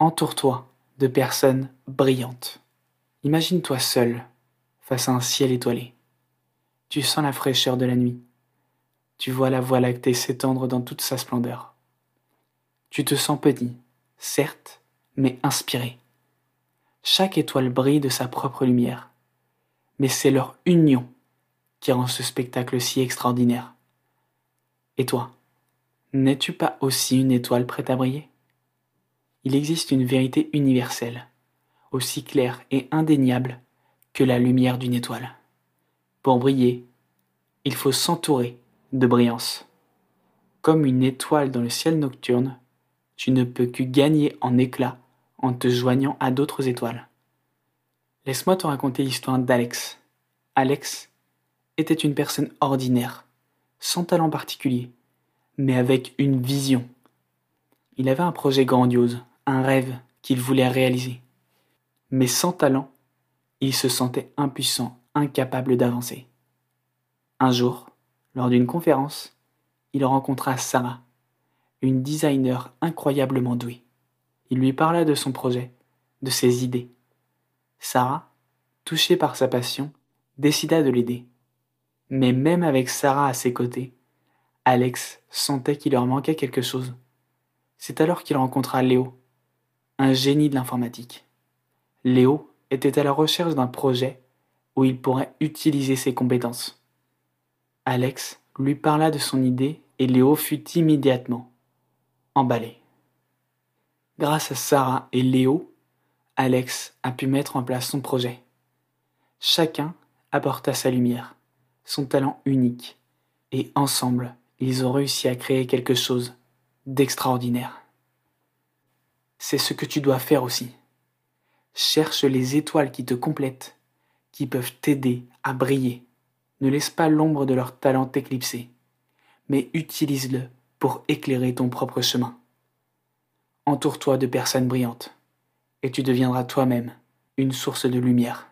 Entoure-toi de personnes brillantes. Imagine-toi seul face à un ciel étoilé. Tu sens la fraîcheur de la nuit. Tu vois la voie lactée s'étendre dans toute sa splendeur. Tu te sens petit, certes, mais inspiré. Chaque étoile brille de sa propre lumière, mais c'est leur union qui rend ce spectacle si extraordinaire. Et toi, n'es-tu pas aussi une étoile prête à briller? Il existe une vérité universelle, aussi claire et indéniable que la lumière d'une étoile. Pour briller, il faut s'entourer de brillance. Comme une étoile dans le ciel nocturne, tu ne peux que gagner en éclat en te joignant à d'autres étoiles. Laisse-moi te raconter l'histoire d'Alex. Alex était une personne ordinaire, sans talent particulier, mais avec une vision. Il avait un projet grandiose, un rêve qu'il voulait réaliser. Mais sans talent, il se sentait impuissant, incapable d'avancer. Un jour, lors d'une conférence, il rencontra Sarah, une designer incroyablement douée. Il lui parla de son projet, de ses idées. Sarah, touchée par sa passion, décida de l'aider. Mais même avec Sarah à ses côtés, Alex sentait qu'il leur manquait quelque chose. C'est alors qu'il rencontra Léo, un génie de l'informatique. Léo était à la recherche d'un projet où il pourrait utiliser ses compétences. Alex lui parla de son idée et Léo fut immédiatement emballé. Grâce à Sarah et Léo, Alex a pu mettre en place son projet. Chacun apporta sa lumière, son talent unique, et ensemble, ils ont réussi à créer quelque chose d'extraordinaire. C'est ce que tu dois faire aussi. Cherche les étoiles qui te complètent, qui peuvent t'aider à briller. Ne laisse pas l'ombre de leur talent t'éclipser, mais utilise-le pour éclairer ton propre chemin. Entoure-toi de personnes brillantes, et tu deviendras toi-même une source de lumière.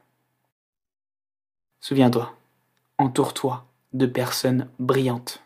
Souviens-toi, entoure-toi de personnes brillantes.